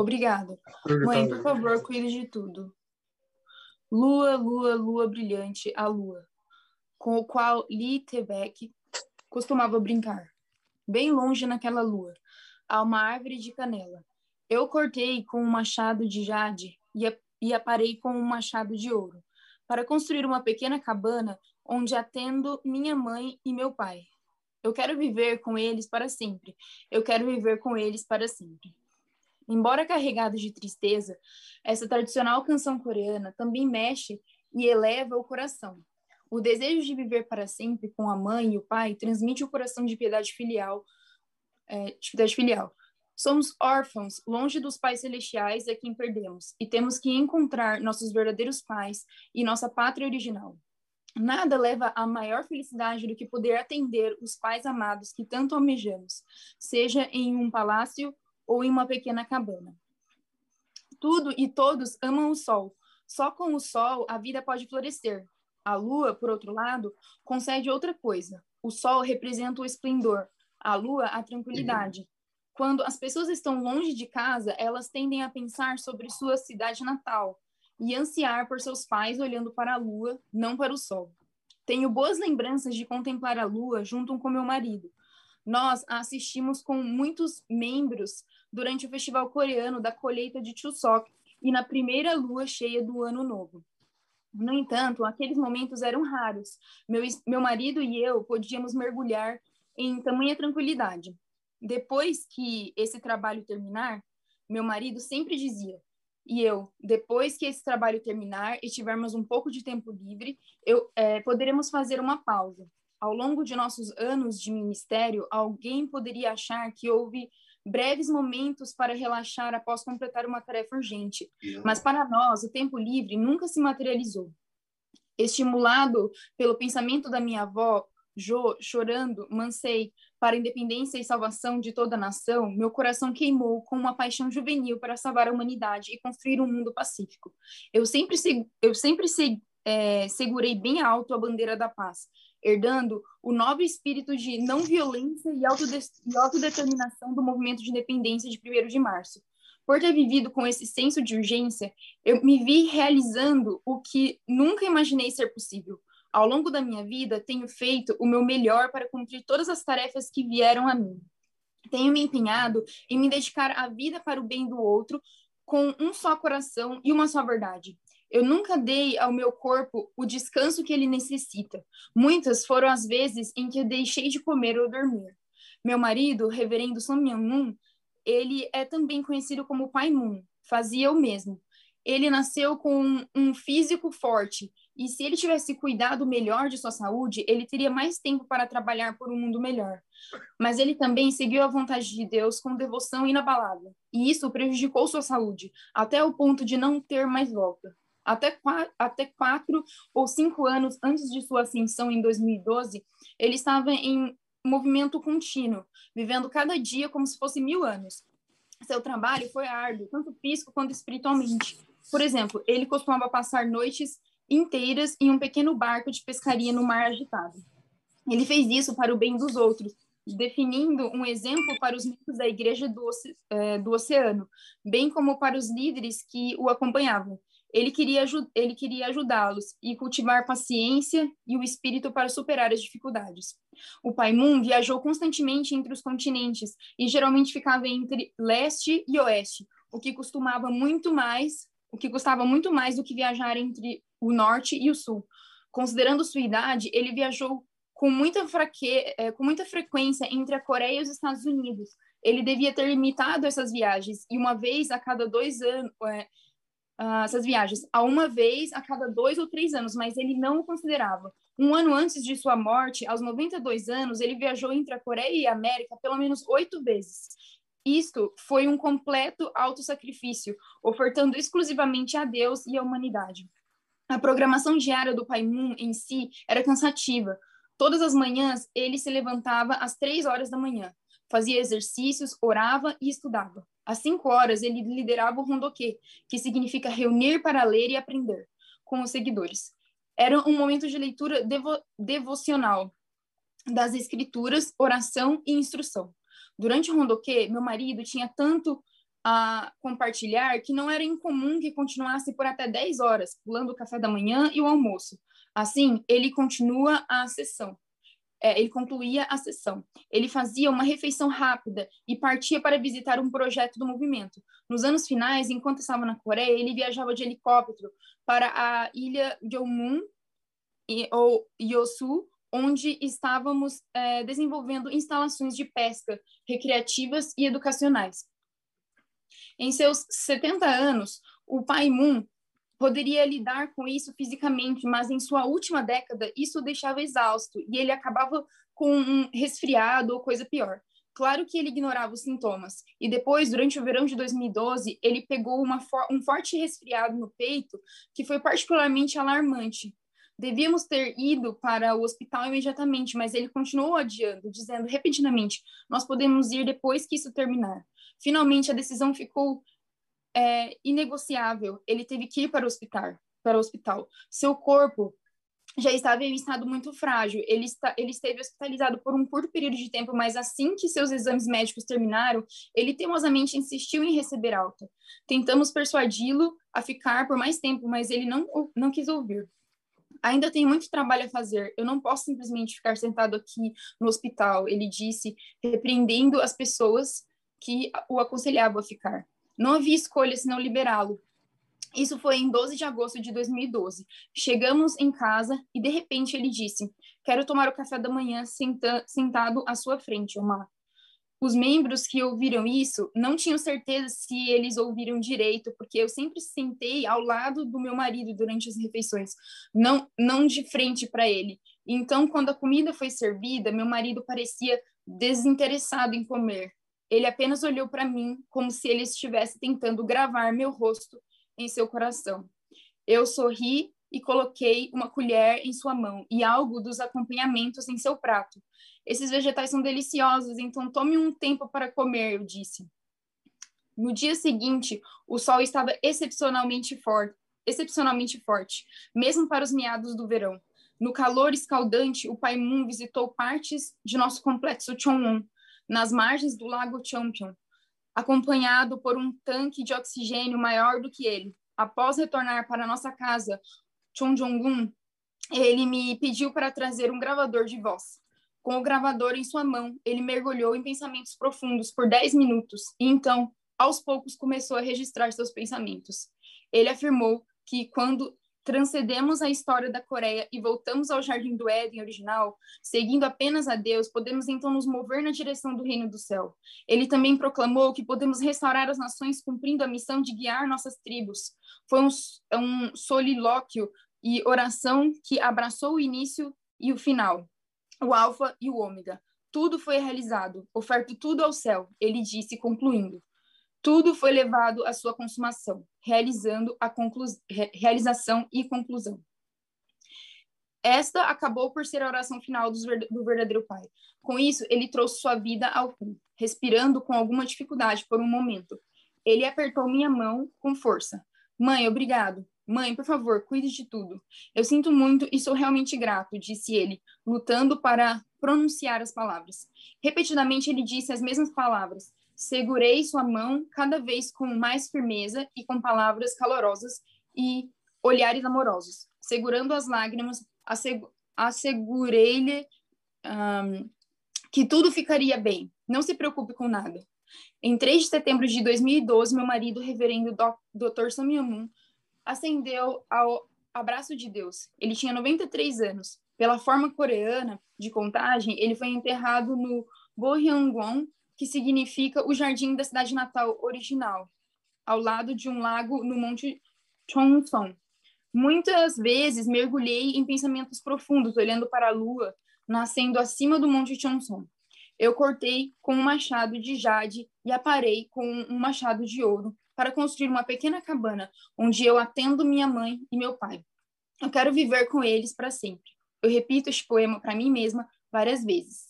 Obrigado. Mãe, por favor, cuide de tudo. Lua, lua, lua brilhante, a lua, com o qual Lee Tebeck costumava brincar. Bem longe naquela lua, há uma árvore de canela. Eu cortei com um machado de jade e, e aparei com um machado de ouro, para construir uma pequena cabana onde atendo minha mãe e meu pai. Eu quero viver com eles para sempre. Eu quero viver com eles para sempre. Embora carregada de tristeza, essa tradicional canção coreana também mexe e eleva o coração. O desejo de viver para sempre com a mãe e o pai transmite o coração de piedade filial, é, de piedade filial. Somos órfãos, longe dos pais celestiais a quem perdemos, e temos que encontrar nossos verdadeiros pais e nossa pátria original. Nada leva a maior felicidade do que poder atender os pais amados que tanto almejamos, seja em um palácio ou em uma pequena cabana. Tudo e todos amam o sol. Só com o sol a vida pode florescer. A lua, por outro lado, concede outra coisa. O sol representa o esplendor, a lua a tranquilidade. Quando as pessoas estão longe de casa, elas tendem a pensar sobre sua cidade natal e ansiar por seus pais olhando para a lua, não para o sol. Tenho boas lembranças de contemplar a lua junto com meu marido. Nós a assistimos com muitos membros durante o festival coreano da colheita de Chuseok e na primeira lua cheia do ano novo. No entanto, aqueles momentos eram raros. Meu, meu marido e eu podíamos mergulhar em tamanha tranquilidade. Depois que esse trabalho terminar, meu marido sempre dizia: e eu, depois que esse trabalho terminar e tivermos um pouco de tempo livre, eu é, poderemos fazer uma pausa. Ao longo de nossos anos de ministério, alguém poderia achar que houve breves momentos para relaxar após completar uma tarefa urgente. Mas para nós, o tempo livre nunca se materializou. Estimulado pelo pensamento da minha avó, Jo, chorando, mansei, para a independência e salvação de toda a nação, meu coração queimou com uma paixão juvenil para salvar a humanidade e construir um mundo pacífico. Eu sempre, eu sempre é, segurei bem alto a bandeira da paz, herdando o nobre espírito de não violência e, e autodeterminação do movimento de independência de 1 de março. Por ter vivido com esse senso de urgência, eu me vi realizando o que nunca imaginei ser possível. Ao longo da minha vida, tenho feito o meu melhor para cumprir todas as tarefas que vieram a mim. Tenho me empenhado em me dedicar à vida para o bem do outro, com um só coração e uma só verdade. Eu nunca dei ao meu corpo o descanso que ele necessita. Muitas foram as vezes em que eu deixei de comer ou dormir. Meu marido, reverendo Son Myung-moon, ele é também conhecido como Pai Moon. Fazia o mesmo. Ele nasceu com um físico forte e se ele tivesse cuidado melhor de sua saúde, ele teria mais tempo para trabalhar por um mundo melhor. Mas ele também seguiu a vontade de Deus com devoção inabalável, e isso prejudicou sua saúde, até o ponto de não ter mais volta. Até quatro, até quatro ou cinco anos antes de sua ascensão em 2012, ele estava em movimento contínuo, vivendo cada dia como se fosse mil anos. Seu trabalho foi árduo, tanto físico quanto espiritualmente. Por exemplo, ele costumava passar noites inteiras em um pequeno barco de pescaria no mar agitado. Ele fez isso para o bem dos outros, definindo um exemplo para os membros da Igreja do, é, do Oceano, bem como para os líderes que o acompanhavam. Ele queria, ele queria ajudá-los e cultivar paciência e o espírito para superar as dificuldades. O Pai Moon viajou constantemente entre os continentes e geralmente ficava entre leste e oeste, o que costumava muito mais, o que custava muito mais do que viajar entre o norte e o sul. Considerando sua idade, ele viajou com muita, fraque... É, com muita frequência entre a Coreia e os Estados Unidos. Ele devia ter limitado essas viagens e uma vez a cada dois anos, é, uh, essas viagens a uma vez a cada dois ou três anos, mas ele não o considerava. Um ano antes de sua morte, aos 92 anos, ele viajou entre a Coreia e a América pelo menos oito vezes. Isto foi um completo autossacrifício, ofertando exclusivamente a Deus e à humanidade. A programação diária do Pai Moon em si era cansativa. Todas as manhãs ele se levantava às três horas da manhã, fazia exercícios, orava e estudava. Às cinco horas, ele liderava o rondoque, que significa reunir para ler e aprender, com os seguidores. Era um momento de leitura devo devocional das escrituras, oração e instrução. Durante o rondoque, meu marido tinha tanto a compartilhar que não era incomum que continuasse por até 10 horas, pulando o café da manhã e o almoço. Assim, ele continua a sessão. É, ele concluía a sessão. Ele fazia uma refeição rápida e partia para visitar um projeto do movimento. Nos anos finais, enquanto estava na Coreia, ele viajava de helicóptero para a ilha de Omun, ou Yosu, onde estávamos é, desenvolvendo instalações de pesca recreativas e educacionais. Em seus 70 anos, o pai Moon poderia lidar com isso fisicamente, mas em sua última década isso o deixava exausto e ele acabava com um resfriado ou coisa pior. Claro que ele ignorava os sintomas. E depois, durante o verão de 2012, ele pegou for um forte resfriado no peito que foi particularmente alarmante. Devíamos ter ido para o hospital imediatamente, mas ele continuou adiando, dizendo repentinamente: Nós podemos ir depois que isso terminar. Finalmente, a decisão ficou é, inegociável. Ele teve que ir para o hospital. Para o hospital. Seu corpo já estava em estado muito frágil. Ele, está, ele esteve hospitalizado por um curto período de tempo, mas assim que seus exames médicos terminaram, ele teimosamente insistiu em receber alta. Tentamos persuadi-lo a ficar por mais tempo, mas ele não, não quis ouvir. Ainda tem muito trabalho a fazer. Eu não posso simplesmente ficar sentado aqui no hospital, ele disse, repreendendo as pessoas que o aconselhavam a ficar. Não havia escolha senão liberá-lo. Isso foi em 12 de agosto de 2012. Chegamos em casa e, de repente, ele disse: Quero tomar o café da manhã senta sentado à sua frente, Omar. Os membros que ouviram isso não tinham certeza se eles ouviram direito, porque eu sempre sentei ao lado do meu marido durante as refeições, não, não de frente para ele. Então, quando a comida foi servida, meu marido parecia desinteressado em comer. Ele apenas olhou para mim como se ele estivesse tentando gravar meu rosto em seu coração. Eu sorri e coloquei uma colher em sua mão e algo dos acompanhamentos em seu prato. Esses vegetais são deliciosos, então tome um tempo para comer, eu disse. No dia seguinte, o sol estava excepcionalmente forte, excepcionalmente forte, mesmo para os meados do verão. No calor escaldante, o Pai Moon visitou partes de nosso complexo Chongwon, nas margens do Lago Champion, acompanhado por um tanque de oxigênio maior do que ele. Após retornar para nossa casa, Chong Jong-un, ele me pediu para trazer um gravador de voz. Com o gravador em sua mão, ele mergulhou em pensamentos profundos por 10 minutos e então, aos poucos, começou a registrar seus pensamentos. Ele afirmou que quando transcendemos a história da Coreia e voltamos ao Jardim do Éden original, seguindo apenas a Deus, podemos então nos mover na direção do reino do céu. Ele também proclamou que podemos restaurar as nações cumprindo a missão de guiar nossas tribos. Foi um, um solilóquio e oração que abraçou o início e o final, o alfa e o ômega. Tudo foi realizado, oferto tudo ao céu, ele disse, concluindo. Tudo foi levado à sua consumação, realizando a realização e conclusão. Esta acabou por ser a oração final do verdadeiro Pai. Com isso, ele trouxe sua vida ao fim, respirando com alguma dificuldade por um momento. Ele apertou minha mão com força. Mãe, obrigado. Mãe, por favor, cuide de tudo. Eu sinto muito e sou realmente grato, disse ele, lutando para pronunciar as palavras. Repetidamente ele disse as mesmas palavras, Segurei sua mão cada vez com mais firmeza e com palavras calorosas e olhares amorosos. Segurando as lágrimas, assegurei-lhe um, que tudo ficaria bem. Não se preocupe com nada. Em 3 de setembro de 2012, meu marido, reverendo Dr. Samyamun, ascendeu ao abraço de Deus. Ele tinha 93 anos. Pela forma coreana de contagem, ele foi enterrado no Boryangwon, que significa o jardim da cidade natal original, ao lado de um lago no Monte Chongson. Muitas vezes mergulhei em pensamentos profundos, olhando para a lua nascendo acima do Monte Chongson. Eu cortei com um machado de jade e aparei com um machado de ouro para construir uma pequena cabana onde eu atendo minha mãe e meu pai. Eu quero viver com eles para sempre. Eu repito este poema para mim mesma várias vezes.